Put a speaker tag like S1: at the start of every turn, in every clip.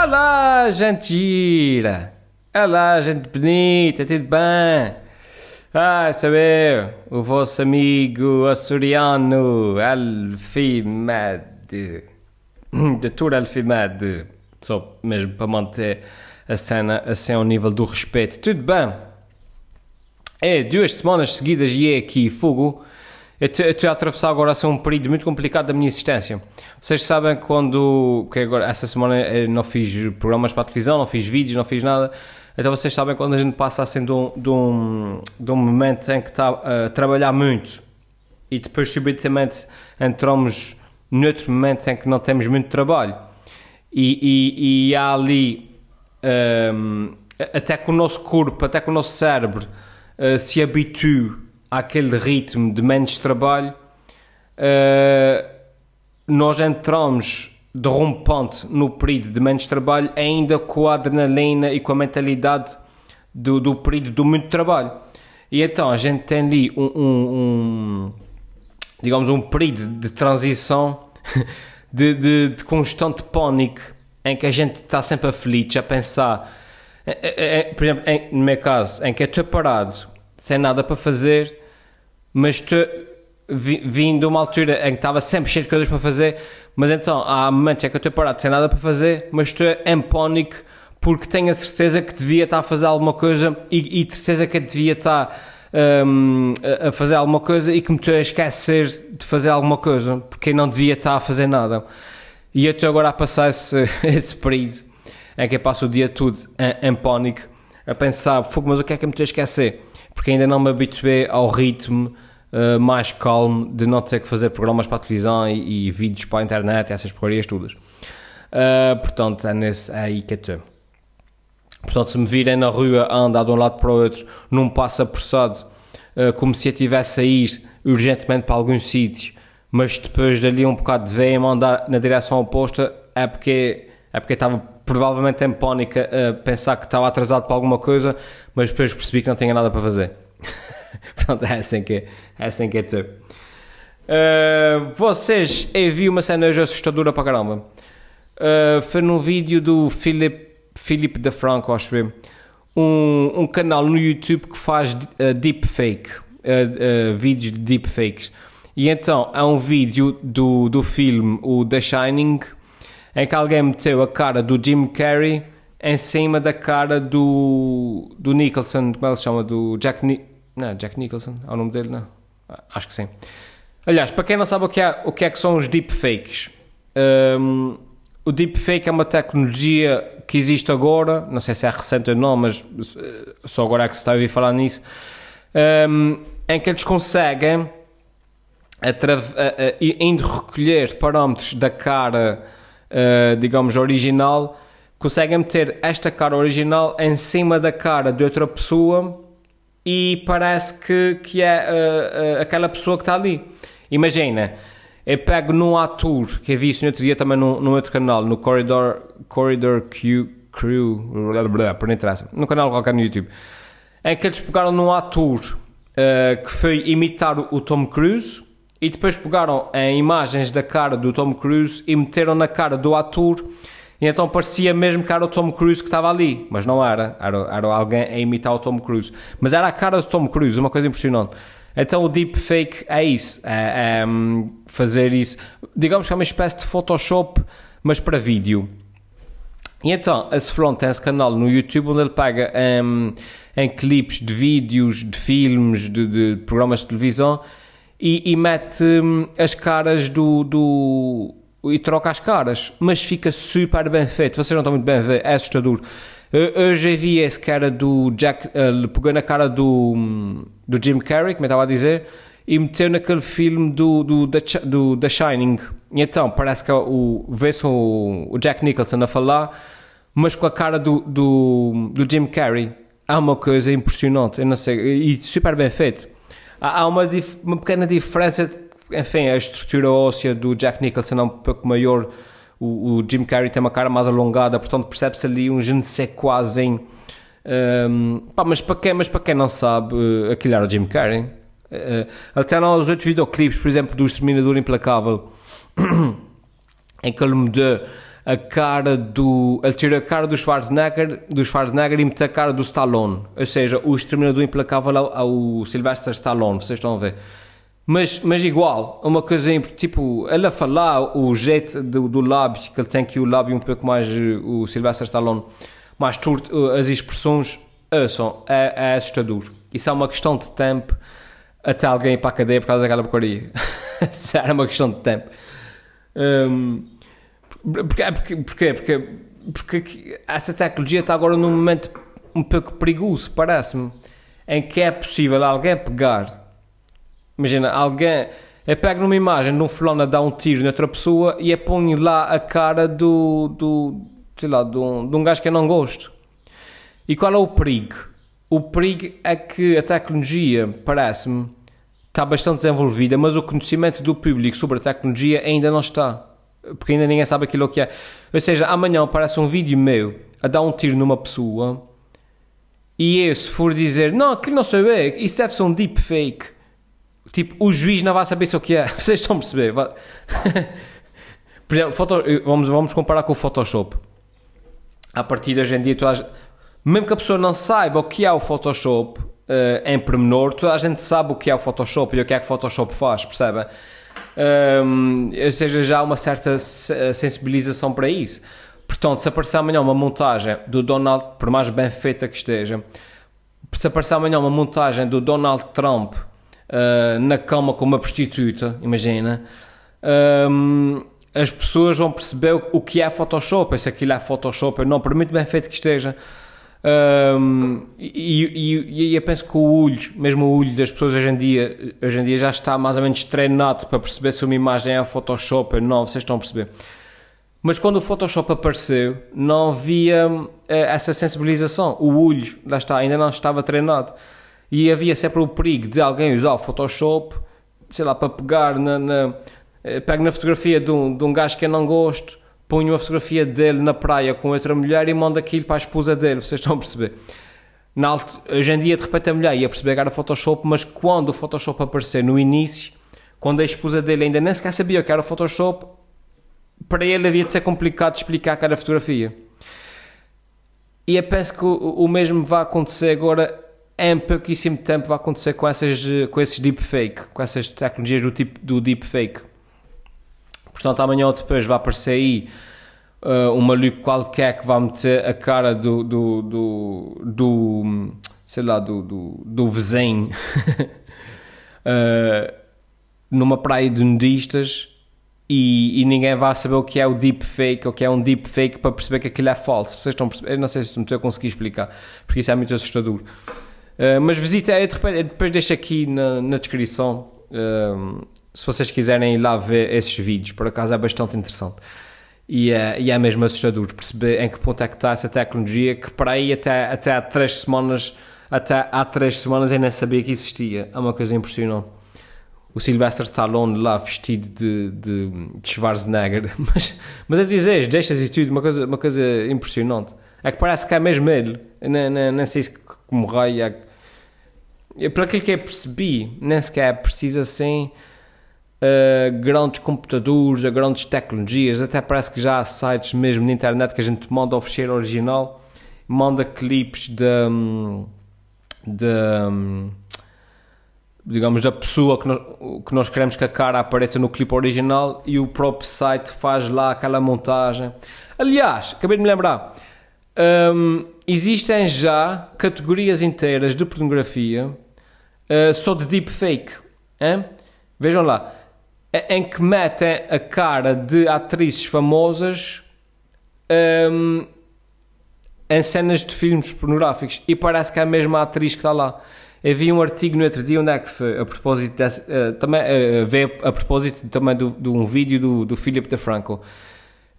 S1: Olá, gente gira! Olá, gente bonita, tudo bem? Ah, sou eu, o vosso amigo açoriano Alfimed. Doutor Alfimed. Só mesmo para manter a cena assim ao nível do respeito. Tudo bem? É, duas semanas seguidas e é aqui, fogo. Eu estou a atravessar agora assim, um período muito complicado da minha existência. Vocês sabem quando. que agora, essa semana eu não fiz programas para televisão, não fiz vídeos, não fiz nada. Então vocês sabem quando a gente passa assim de um, de um, de um momento em que está a trabalhar muito e depois subitamente entramos noutro momento em que não temos muito trabalho. E, e, e há ali. Um, até que o nosso corpo, até que o nosso cérebro uh, se habitue àquele ritmo de menos trabalho, uh, nós entramos de rompante no período de menos trabalho, ainda com a adrenalina e com a mentalidade do, do período do muito trabalho. E então a gente tem ali um, um, um digamos, um período de transição de, de, de, constante pânico em que a gente está sempre aflito, a pensar, é, é, por exemplo, em, no meu caso, em que eu estou parado, sem nada para fazer, mas estou vindo de uma altura em que estava sempre cheio de coisas para fazer, mas então há momentos em que eu estou parado sem nada para fazer, mas estou em pânico porque tenho a certeza que devia estar a fazer alguma coisa e, e certeza que devia estar um, a fazer alguma coisa e que me estou a esquecer de fazer alguma coisa porque não devia estar a fazer nada. E eu estou agora a passar esse, esse período em que eu passo o dia todo em, em pânico a pensar, fogo, mas o que é que eu me estou a esquecer? Porque ainda não me habituei ao ritmo uh, mais calmo de não ter que fazer programas para a televisão e, e vídeos para a internet e essas porcarias todas. Uh, portanto, é, nesse, é aí que eu estou. Portanto, se me virem na rua andar de um lado para o outro, num passo apressado, uh, como se eu estivesse a ir urgentemente para algum sítio, mas depois dali um bocado de veia-me andar na direção oposta, é porque, é porque estava provavelmente em pânico a pensar que estava atrasado para alguma coisa, mas depois percebi que não tinha nada para fazer. Pronto, é assim que é assim que é tu. Uh, vocês, eu vi uma cena hoje assustadora para caramba. Uh, foi num vídeo do Philip, Philip de Franco, acho eu. Um, um canal no YouTube que faz uh, deepfake, uh, vídeos de deepfakes. E então, é um vídeo do, do filme, o The Shining, em que alguém meteu a cara do Jim Carrey em cima da cara do, do Nicholson, como ele se chama? Do Jack, Ni não, Jack Nicholson, é o nome dele? Não, acho que sim. Aliás, para quem não sabe o que é, o que, é que são os deepfakes, um, o deepfake é uma tecnologia que existe agora, não sei se é recente ou não, mas eh, só agora é que se está a ouvir falar nisso, um, em que eles conseguem, indo recolher parâmetros da cara uh, digamos, original, conseguem meter esta cara original em cima da cara de outra pessoa e parece que, que é uh, uh, aquela pessoa que está ali. Imagina, eu pego num ator, que eu vi isso no outro dia também num, num outro canal, no Corridor, Corridor Q, Crew, blá, blá, por interessa, num canal qualquer no YouTube, em que eles pegaram num ator uh, que foi imitar o Tom Cruise e depois pegaram em imagens da cara do Tom Cruise e meteram na cara do ator. E então parecia mesmo que era o Tom Cruise que estava ali, mas não era, era, era alguém a imitar o Tom Cruise, mas era a cara do Tom Cruise, uma coisa impressionante. Então o deepfake é isso, é, é hum, fazer isso, digamos que é uma espécie de Photoshop, mas para vídeo. E então, a Ceflon tem esse canal no YouTube onde ele pega um, em clipes de vídeos, de filmes, de, de programas de televisão e, e mete hum, as caras do, do. e troca as caras, mas fica super bem feito. Vocês não estão muito bem a ver, é assustador. Eu, já vi esse cara do Jack, ele pegou na cara do, hum, do Jim Carrey, como eu estava a dizer, e meteu naquele filme do, do, do, do The Shining. E então parece que é o, vê-se o, o Jack Nicholson a falar, mas com a cara do, do, do Jim Carrey. Há uma coisa impressionante, eu não sei, e super bem feito há, uma, uma pequena diferença, enfim, a estrutura óssea do Jack Nicholson é um pouco maior, o, o Jim Carrey tem uma cara mais alongada, portanto percebe-se ali um je ne sais quase em... Um, pá, mas, para quem, mas para quem não sabe, uh, aquilo era o Jim Carrey. Uh, até nos outros videoclipes, por exemplo, do Exterminador Implacável, em que ele mudou a cara do. Ele tira a cara do Schwarzenegger, do Schwarzenegger e mete a cara do Stallone. Ou seja, o Exterminador Implacável ao, ao Sylvester Stallone, vocês estão a ver. Mas, mas igual, uma coisa tipo, ele a falar, o jeito do, do lábio, que ele tem aqui o lábio um pouco mais, o Sylvester Stallone, mais turto, as expressões, são, é, é assustador. Isso é uma questão de tempo até alguém ir para a cadeia por causa daquela porcaria. Era uma questão de tempo. Um, porque, porque, porque, porque, porque essa tecnologia está agora num momento um pouco perigoso, parece-me, em que é possível alguém pegar Imagina, alguém. Eu pego numa imagem de um fulano a dar um tiro noutra pessoa e eu ponho lá a cara do. do sei lá, de um, de um gajo que eu não gosto. E qual é o perigo? O perigo é que a tecnologia, parece-me, está bastante desenvolvida, mas o conhecimento do público sobre a tecnologia ainda não está. Porque ainda ninguém sabe aquilo que é. Ou seja, amanhã aparece um vídeo meu a dar um tiro numa pessoa e eu, se for dizer, não, aquilo não sei bem, isso deve ser um deepfake Tipo, o juiz não vai saber se o que é. Vocês estão a perceber? Por exemplo, foto, vamos, vamos comparar com o Photoshop. A partir de hoje em dia, toda mesmo que a pessoa não saiba o que é o Photoshop uh, em pormenor, toda a gente sabe o que é o Photoshop e o que é que o Photoshop faz, percebem? Ou seja, já há uma certa sensibilização para isso. Portanto, se aparecer amanhã uma montagem do Donald, por mais bem feita que esteja, se aparecer amanhã uma montagem do Donald Trump uh, na cama com uma prostituta, imagina, um, as pessoas vão perceber o que é Photoshop, se aquilo é Photoshop não, por muito bem feito que esteja. Um, e, e, e, eu penso que o olho, mesmo o olho das pessoas hoje em dia, hoje em dia já está mais ou menos treinado para perceber se uma imagem é Photoshop ou não, vocês estão a perceber. Mas quando o Photoshop apareceu, não havia uh, essa sensibilização. O olho, lá está, ainda não estava treinado. E havia sempre o perigo de alguém usar o Photoshop, sei lá, para pegar na. na eh, pego na fotografia de um, de um gajo que eu não gosto, ponho a fotografia dele na praia com outra mulher e mando aquilo para a esposa dele, vocês estão a perceber? Na hoje em dia, de repente, a mulher ia perceber que era Photoshop, mas quando o Photoshop aparecer no início, quando a esposa dele ainda nem sequer sabia que era Photoshop, para ele havia de ser complicado explicar era fotografia. E eu penso que o, mesmo vai acontecer agora em pouquíssimo tempo vai acontecer com, essas, com esses deepfake, com essas tecnologias do tipo do deepfake. Portanto, amanhã ou depois vai aparecer aí uh, um maluco qualquer que vai meter a cara do, do, do, do sei lá, do, do, do vizinho uh, numa praia de nudistas e, e, ninguém vai saber o que é o deepfake, o que é um deepfake para perceber que aquilo é falso. Vocês estão? Eu não sei se a conseguir explicar, porque isso é muito assustador. Uh, mas visita, é, depois deixo aqui na, na descrição uh, se vocês quiserem ir lá ver esses vídeos, por acaso é bastante interessante. E é, e é mesmo assustador perceber em que ponto é que está essa tecnologia que para aí até, até há três semanas até há três semanas eu nem sabia que existia. É uma coisa impressionante. O Sylvester Stallone lá vestido de, de, de Schwarzenegger. Mas, mas a dizer, deixas e tudo, uma coisa, uma coisa impressionante. É que parece que é mesmo ele. Nem, nem, nem sei se como raio é pelo que eu percebi, nem sequer é precisa assim grandes computadores, a grandes tecnologias, até parece que já há sites mesmo na internet que a gente manda o fecheiro original, manda clipes de, de digamos, da pessoa que nós, que nós queremos que a cara apareça no clipe original e o próprio site faz lá aquela montagem. Aliás, acabei de me lembrar, um, existem já categorias inteiras de pornografia uh, só de deepfake. Hein? Vejam lá, em que metem a cara de atrizes famosas um, em cenas de filmes pornográficos e parece que é a mesma atriz que está lá. Eu vi um artigo no outro dia onde é que foi, a propósito desse, uh, também, uh, a propósito também de um vídeo do, do Philip DeFranco.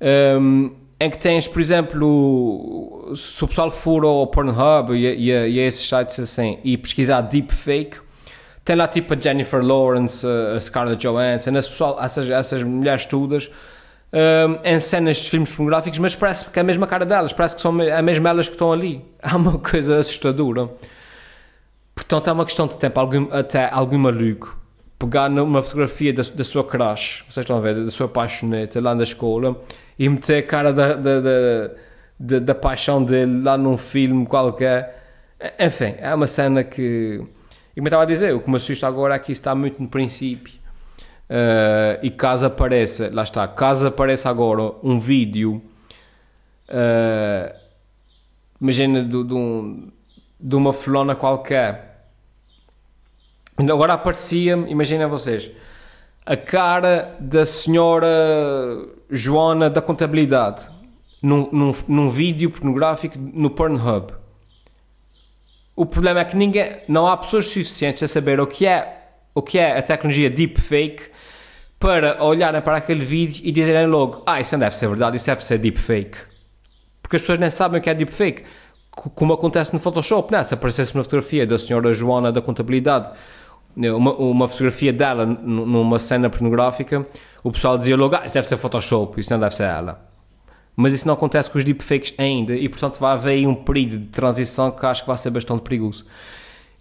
S1: Um, em que tens, por exemplo, se o pessoal for ao Pornhub e, e, e a esses sites assim e pesquisar deepfake, tem lá tipo a Jennifer Lawrence, a Scarlett Johansson, esse pessoal, essas, essas mulheres todas um, em cenas de filmes pornográficos, mas parece que é a mesma cara delas, parece que são a mesma elas que estão ali. Há uma coisa assustadora. Portanto, é uma questão de tempo, algum, até algum maluco pegar numa fotografia da, da sua crush, vocês estão a ver, da sua apaixoneta lá na escola e meter a cara da, da, da, da, da paixão dele lá num filme qualquer. Enfim, é uma cena que. E como eu estava a dizer, o que me assusta agora é que isso está muito no princípio. Uh, e caso apareça, lá está, caso apareça agora um vídeo, uh, imagina de, de, um, de uma flona qualquer, agora aparecia-me, imaginem vocês, a cara da senhora Joana da contabilidade num, num, num vídeo pornográfico no Pornhub. O problema é que ninguém, não há pessoas suficientes a saber o que é o que é a tecnologia deepfake para olharem para aquele vídeo e dizerem logo: Ah, isso não deve ser verdade, isso deve ser deepfake. Porque as pessoas nem sabem o que é deepfake. Como acontece no Photoshop, né? se aparecesse uma fotografia da senhora Joana da contabilidade, né, uma, uma fotografia dela numa cena pornográfica, o pessoal dizia logo: Ah, isso deve ser Photoshop, isso não deve ser ela. Mas isso não acontece com os deepfakes ainda e, portanto, vai haver aí um período de transição que acho que vai ser bastante perigoso.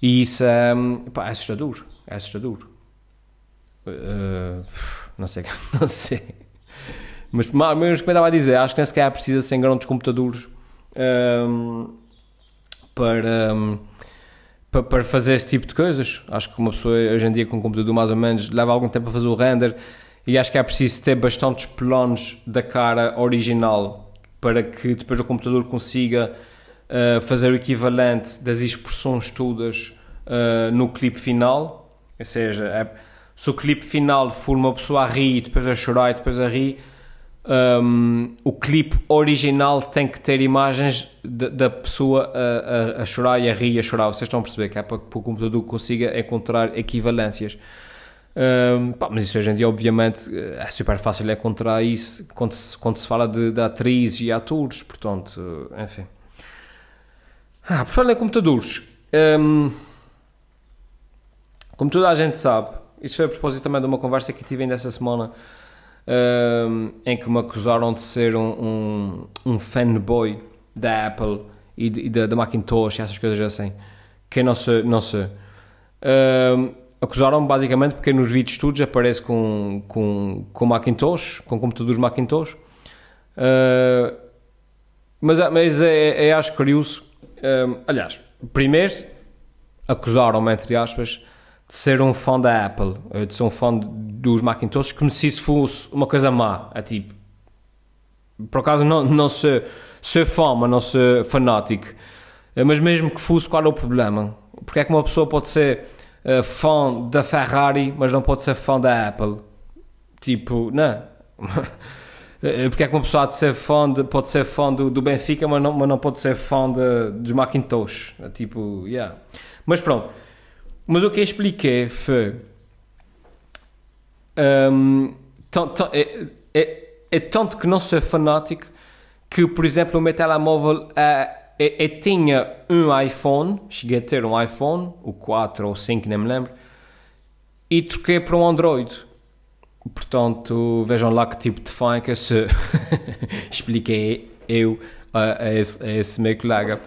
S1: E isso é, pá, é assustador. É assustador. Uh, não sei, não sei. Mas, mas como eu estava a dizer, acho que nem sequer precisa ser grandes computadores um, para, um, para, fazer esse tipo de coisas. Acho que uma pessoa hoje em dia com um computador mais ou menos leva algum tempo a fazer o render e acho que é preciso ter bastantes planos da cara original para que depois o computador consiga uh, fazer o equivalente das expressões todas uh, no clipe final. Ou seja, é, se o clipe final for uma pessoa a rir, depois a chorar e depois a rir, um, o clipe original tem que ter imagens da pessoa a, a, a, chorar e a rir e a chorar. Vocês estão a perceber que é para que o computador consiga encontrar equivalências. Um, pá, mas isso hoje em dia, obviamente, é super fácil encontrar isso quando se, quando se fala de, de atrizes e atores. Portanto, enfim. Ah, por falar em computadores, um, como toda a gente sabe, isso foi a propósito também de uma conversa que tive ainda essa semana, um, em que me acusaram de ser um, um, fanboy da Apple e, da, Macintosh e essas coisas assim. Que não sei, não sei. Um, acusaram-me basicamente porque nos vídeos todos aparece com, com, com Macintosh, com computadores Macintosh. Uh, mas mas é, é, é acho curioso. Um, aliás, primeiro acusaram-me, entre aspas, de ser um fã da Apple, eh, de ser um fã dos Macintosh, como se isso fosse uma coisa má. É tipo, por acaso não, não ser, ser fã, mas não ser fanático. Eh, mas mesmo que fosse, qual é o problema? Porque é que uma pessoa pode ser uh, fã da Ferrari, mas não pode ser fã da Apple? Tipo, não. Porque é que uma pessoa pode ser fã, de, pode ser fã do, do Benfica, mas não, mas não pode ser fã de, dos Macintosh? É tipo, yeah. Mas pronto. Mas o que eu expliquei foi. Um, é, é, é, tanto que não sou fanático que, por exemplo, o meu telemóvel é, é, eu tinha um iPhone, cheguei a ter um iPhone, o 4 ou 5, nem me lembro, e troquei para um Android. Portanto, vejam lá que tipo de fã que eu sou. Expliquei eu a, a, esse, a esse meu colega.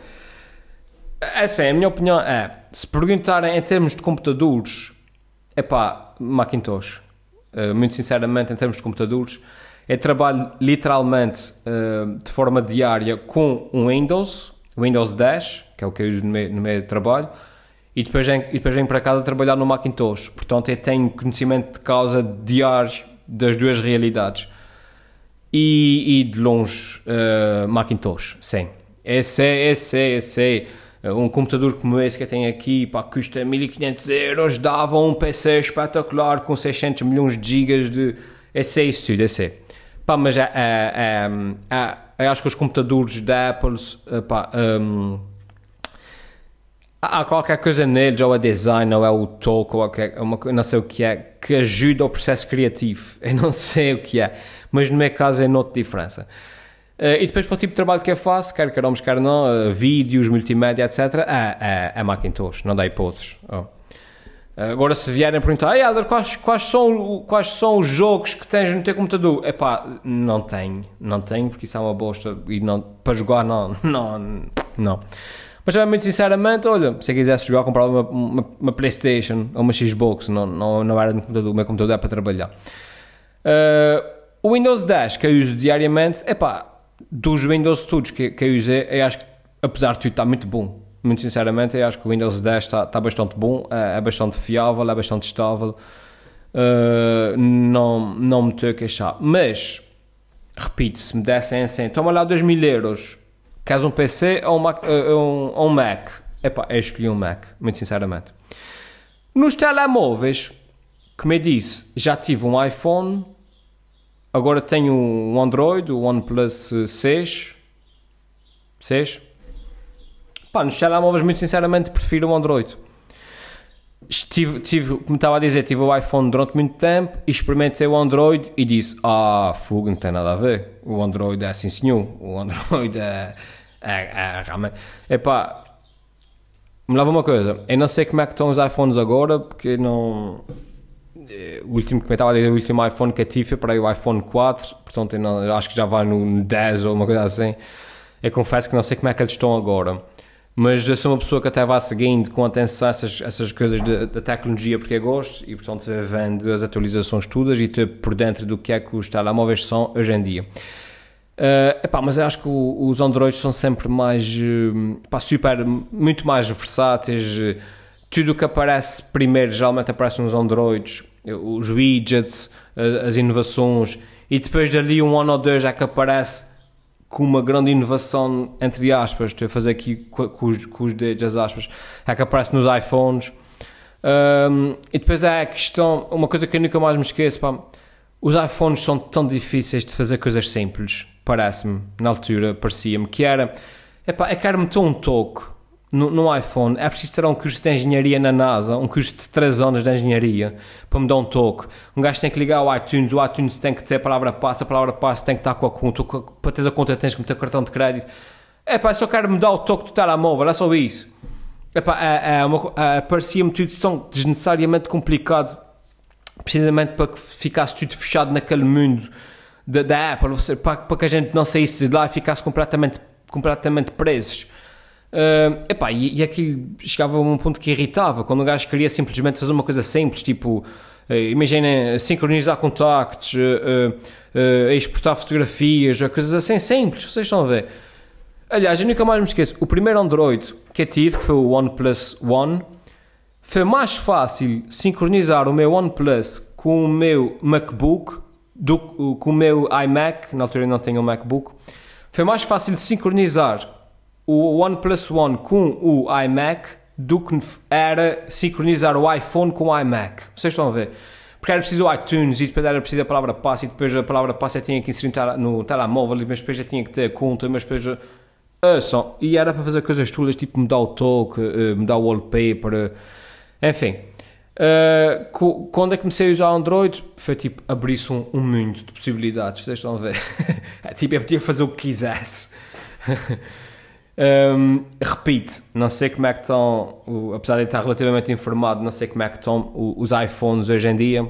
S1: É a minha opinião. É, se perguntarem em termos de computadores, é pá, Macintosh. Uh, muito sinceramente, em termos de computadores, eu trabalho literalmente uh, de forma diária com um Windows, Windows 10, que é o que eu uso no meu, no meu trabalho, e depois, venho, e depois venho para casa trabalhar no Macintosh. Portanto, eu tenho conhecimento de causa diário das duas realidades. E, e de longe, uh, Macintosh, sim. Esse é, esse é, esse é um computador como esse que eu tenho aqui, pá, custa 1500 euros, dava um PC espetacular com 600 milhões de gigas de... Esse é isso tudo, esse é. Pá, mas é, é, acho que os computadores da Apple, eh, pá, um, há qualquer coisa neles, ou é design, ou é o toque, ou é uma, não sei o que é, que ajuda ao processo criativo. Eu não sei o que é, mas no meu caso é nota diferença. Uh, e depois para o tipo de trabalho que eu faço, quer queiramos, quer não, uh, vídeos, multimédia, etc., é, é, é Macintosh, não dá hipóteses. Oh. Agora, se vierem perguntar, hey, Helder, quais, quais, são, quais são os jogos que tens no teu computador? Epá, não tenho, não tenho, porque isso é uma bosta e não, para jogar não, não, não. Mas também, muito sinceramente, olha, se quisesse jogar, comprava uma, uma, uma Playstation ou uma Xbox, não, não, não era no computador, o meu computador é para trabalhar. Uh, o Windows 10 que eu uso diariamente, é dos Windows todos que, que eu usei, eu acho que, apesar de tudo, está muito bom. Muito sinceramente, eu acho que o Windows 10 está, está bastante bom, é, é bastante fiável, é bastante estável. Uh, não, não me estou a queixar. Mas, repito, se me dessem assim, toma lá 2 mil euros, queres um PC ou um Mac? Uh, um, um Mac? Epá, eu escolhi um Mac, muito sinceramente. Nos telemóveis, como eu disse, já tive um iPhone, agora tenho um Android, o OnePlus 6. 6? Pá, nos telemóveis, muito sinceramente, prefiro o Android tive, tive, como estava a dizer, tive o iPhone durante muito tempo e experimentei o Android e disse: Ah, fogo, não tem nada a ver. O Android é assim, senhor. O Android é. É, é realmente. Epá, me leva uma coisa. Eu não sei como é que estão os iPhones agora, porque não. Eh, o último que estava a dizer, o último iPhone que eu tive foi para aí o iPhone 4, portanto não, acho que já vai no 10 ou uma coisa assim. Eu confesso que não sei como é que eles estão agora mas eu sou uma pessoa que até vai seguindo com atenção essas, essas coisas da tecnologia porque eu gosto e portanto vendo as atualizações todas e estou por dentro do que é que os telemóveis são hoje em dia. Uh, epá, mas eu acho que o, os Androids são sempre mais epá, super, muito mais versáteis. Tudo o que aparece primeiro geralmente aparece nos Androids, os widgets, as inovações, e depois dali um ano ou dois é que aparece com uma grande inovação, entre aspas, estou a fazer aqui com, com, os, com os dedos as aspas, é que aparece nos iPhones. Um, e depois é a questão, uma coisa que eu nunca mais me esqueço, pá, os iPhones são tão difíceis de fazer coisas simples, parece-me, na altura, parecia-me, que era, epá, é que era meter um toque no, no, iPhone é preciso ter um curso de engenharia na NASA, um curso de 3 anos de engenharia para me dar um toque. Um gajo tem que ligar ao iTunes, o iTunes tem que ter a palavra passe, a palavra passe tem que estar com a conta, para teres a conta tens que meter cartão de crédito. É pá, só quero me dar o toque do telemóvel, é só isso. É pá, é, é, é, parecia-me tudo tão desnecessariamente complicado, precisamente para que ficasse tudo fechado naquele mundo da, da Apple, para, para que a gente não saísse de lá e ficasse completamente, completamente presos. Uh, epá, e, e aquilo chegava a um ponto que irritava, quando o gajo queria simplesmente fazer uma coisa simples, tipo, uh, imaginem, sincronizar contactos, uh, exportar fotografias, coisas assim simples, vocês estão a ver. Aliás, eu nunca mais me esqueço, o primeiro Android que eu tive, que foi o OnePlus One, foi mais fácil sincronizar o meu OnePlus com o meu MacBook do com o meu iMac, na altura eu não tenho um MacBook, foi mais fácil sincronizar o OnePlus One com o iMac do que era sincronizar o iPhone com o iMac. Vocês estão a ver? Porque era preciso o iTunes e depois era preciso a palavra passe e depois a palavra passe tinha que inserir no telemóvel mas depois já tinha que ter conta, mas depois... Uh, e era para fazer coisas todas, tipo mudar o toque, uh, mudar o wallpaper, uh, enfim. Uh, quando é que comecei a usar Android, foi tipo, abrir-se um, um mundo de possibilidades, vocês estão a ver? é, tipo, eu podia fazer o que quisesse. Um, repito, não sei como é que estão, apesar de estar relativamente informado, não sei como é que estão os iPhones hoje em dia.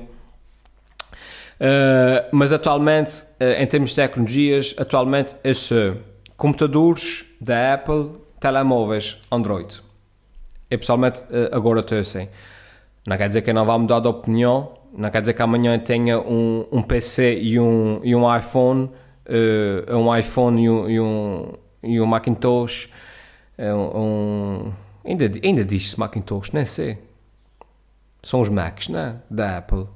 S1: Uh, mas atualmente, uh, em termos de tecnologias, atualmente eu sou computadores da Apple, telemóveis Android. Eu pessoalmente uh, agora estou assim. Não quer dizer que eu não vá mudar de opinião, não quer dizer que amanhã tenha um, um PC e um, e um iPhone, um iPhone e um, e um e o Macintosh é um, um ainda, ainda diz-se Macintosh, nem sei. São os Macs, né? Da Apple.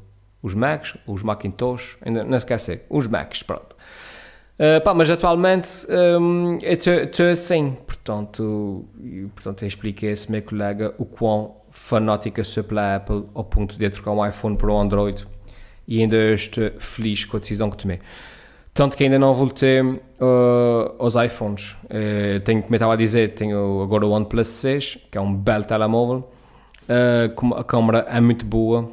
S1: Os Macs, os Macintosh, ainda não esquece, os Macs, pronto. Uh, pá, mas atualmente um, estou assim, portanto, e, portanto eu expliquei a esse meu colega o quão fanática sou pela Apple ao ponto de trocar um iPhone para o Android e ainda estou feliz com a decisão que tomei. Tanto que ainda não voltei uh, aos iPhones. Uh, tenho, como eu estava a dizer, tenho agora o OnePlus 6, que é um belo telemóvel. Uh, a câmera é muito boa.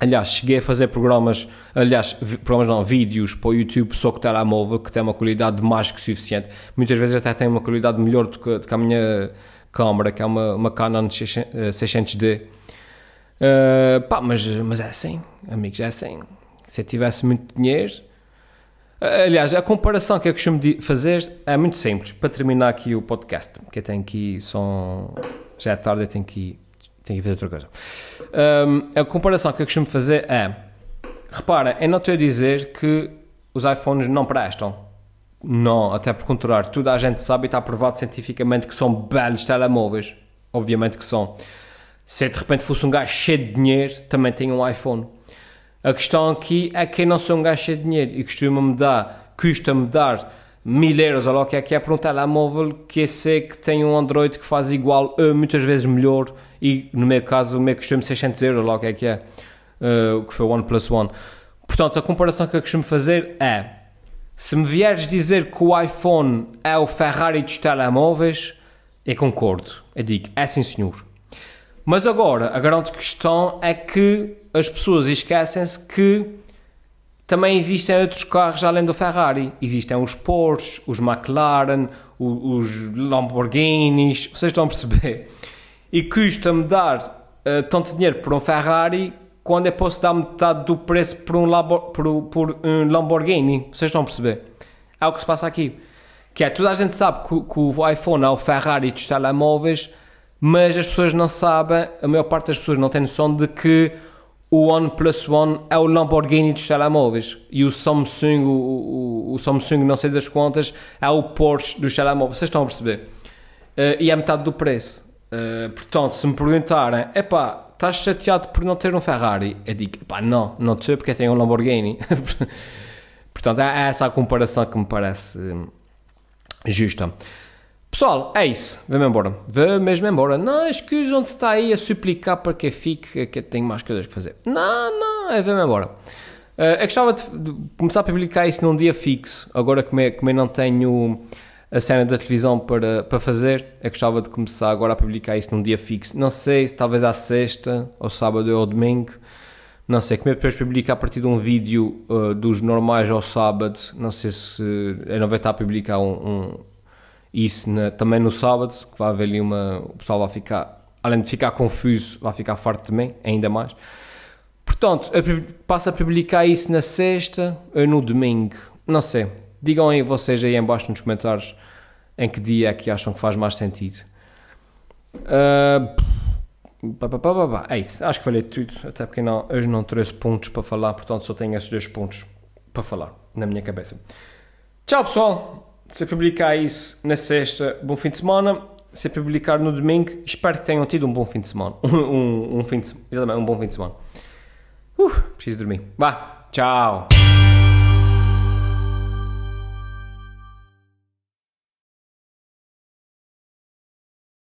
S1: Aliás, cheguei a fazer programas, aliás, programas não, vídeos para o YouTube só com telemóvel, que tem uma qualidade mais que suficiente. Muitas vezes até tem uma qualidade melhor do que, do que a minha câmera, que é uma, uma Canon 600D. Uh, pá, mas, mas é assim, amigos, é assim. Se eu tivesse muito dinheiro, Aliás, a comparação que eu costumo fazer é muito simples. Para terminar aqui o podcast, porque eu tenho que são já é tarde, eu tenho que tenho que fazer outra coisa. Hum, a comparação que eu costumo fazer é, repara, eu não estou a dizer que os iPhones não prestam. Não, até por contrário, toda a gente sabe e está provado cientificamente que são belos telemóveis. Obviamente que são. Se de repente fosse um gajo cheio de dinheiro, também tem um iPhone. A questão aqui é que eu não sou um gajo de dinheiro e costuma-me dar, custa-me dar mil euros ou lá o que é que é para um telemóvel que sei que tem um Android que faz igual, ou muitas vezes melhor, e no meu caso o meu custou-me 600 euros, lá o que é que é, eh, o que foi o OnePlus One. Portanto, a comparação que eu costumo fazer é, se me vieres dizer que o iPhone é o Ferrari dos telemóveis, eu concordo. Eu digo, é sim senhor. Mas agora, a grande questão é que as pessoas esquecem-se que também existem outros carros além do Ferrari. Existem os Porsche, os McLaren, os Lamborghinis, vocês estão a perceber? E custa-me dar eh, tanto dinheiro por um Ferrari quando eu posso dar metade do preço por um, Labo- por, por um Lamborghini. Vocês estão a perceber? É o que se passa aqui. Que é, toda a gente sabe que, que o iPhone é o Ferrari dos telemóveis, mas as pessoas não sabem, a maior parte das pessoas não tem noção de que o OnePlus One é o Lamborghini dos telemóveis e o Samsung, o, o, o Samsung não sei das quantas, é o Porsche dos telemóveis. Vocês estão a perceber? Eh, e é metade do preço. Eh, portanto, se me perguntarem, epá, estás chateado por não ter um Ferrari? Eu digo, epá, não, não estou porque tenho um Lamborghini. portanto, é essa a comparação que me parece hum, justa. Pessoal, é isso. Vamos embora. Vamos mesmo embora. Não, escusam de estar aí a suplicar para que fique, que eu tenho mais coisas que fazer. Não, não, é vamos embora. Eh, eu gostava de, começar a publicar isso num dia fixo. Agora, como eu, como eu não tenho a cena da televisão para, para fazer, eu gostava de começar agora a publicar isso num dia fixo. Não sei, se talvez à sexta, ou sábado ou domingo. Não sei, como eu depois publicar a partir de um vídeo eh, dos normais ao sábado. Não sei se eu não vou estar a publicar um- um, isso na- também no sábado, que vai haver ali uma. O pessoal vai ficar, além de ficar confuso, vai ficar farto também, ainda mais. Portanto, eu passo a publicar isso na sexta ou no domingo, não sei. Digam aí vocês aí em baixo nos comentários em que dia é que acham que faz mais sentido. Pá, pá, pá, pá. É isso, acho que falei tudo, até porque não, hoje não trouxe pontos para falar, portanto só tenho esses dois pontos para falar na minha cabeça. Tchau pessoal! Se publicar isso na sexta, bom fim de semana. Se publicar no domingo, espero que tenham tido um bom fim de semana. Um, um, um fim de semana. Exatamente, um bom fim de semana. Uh, preciso dormir. Vá, tchau!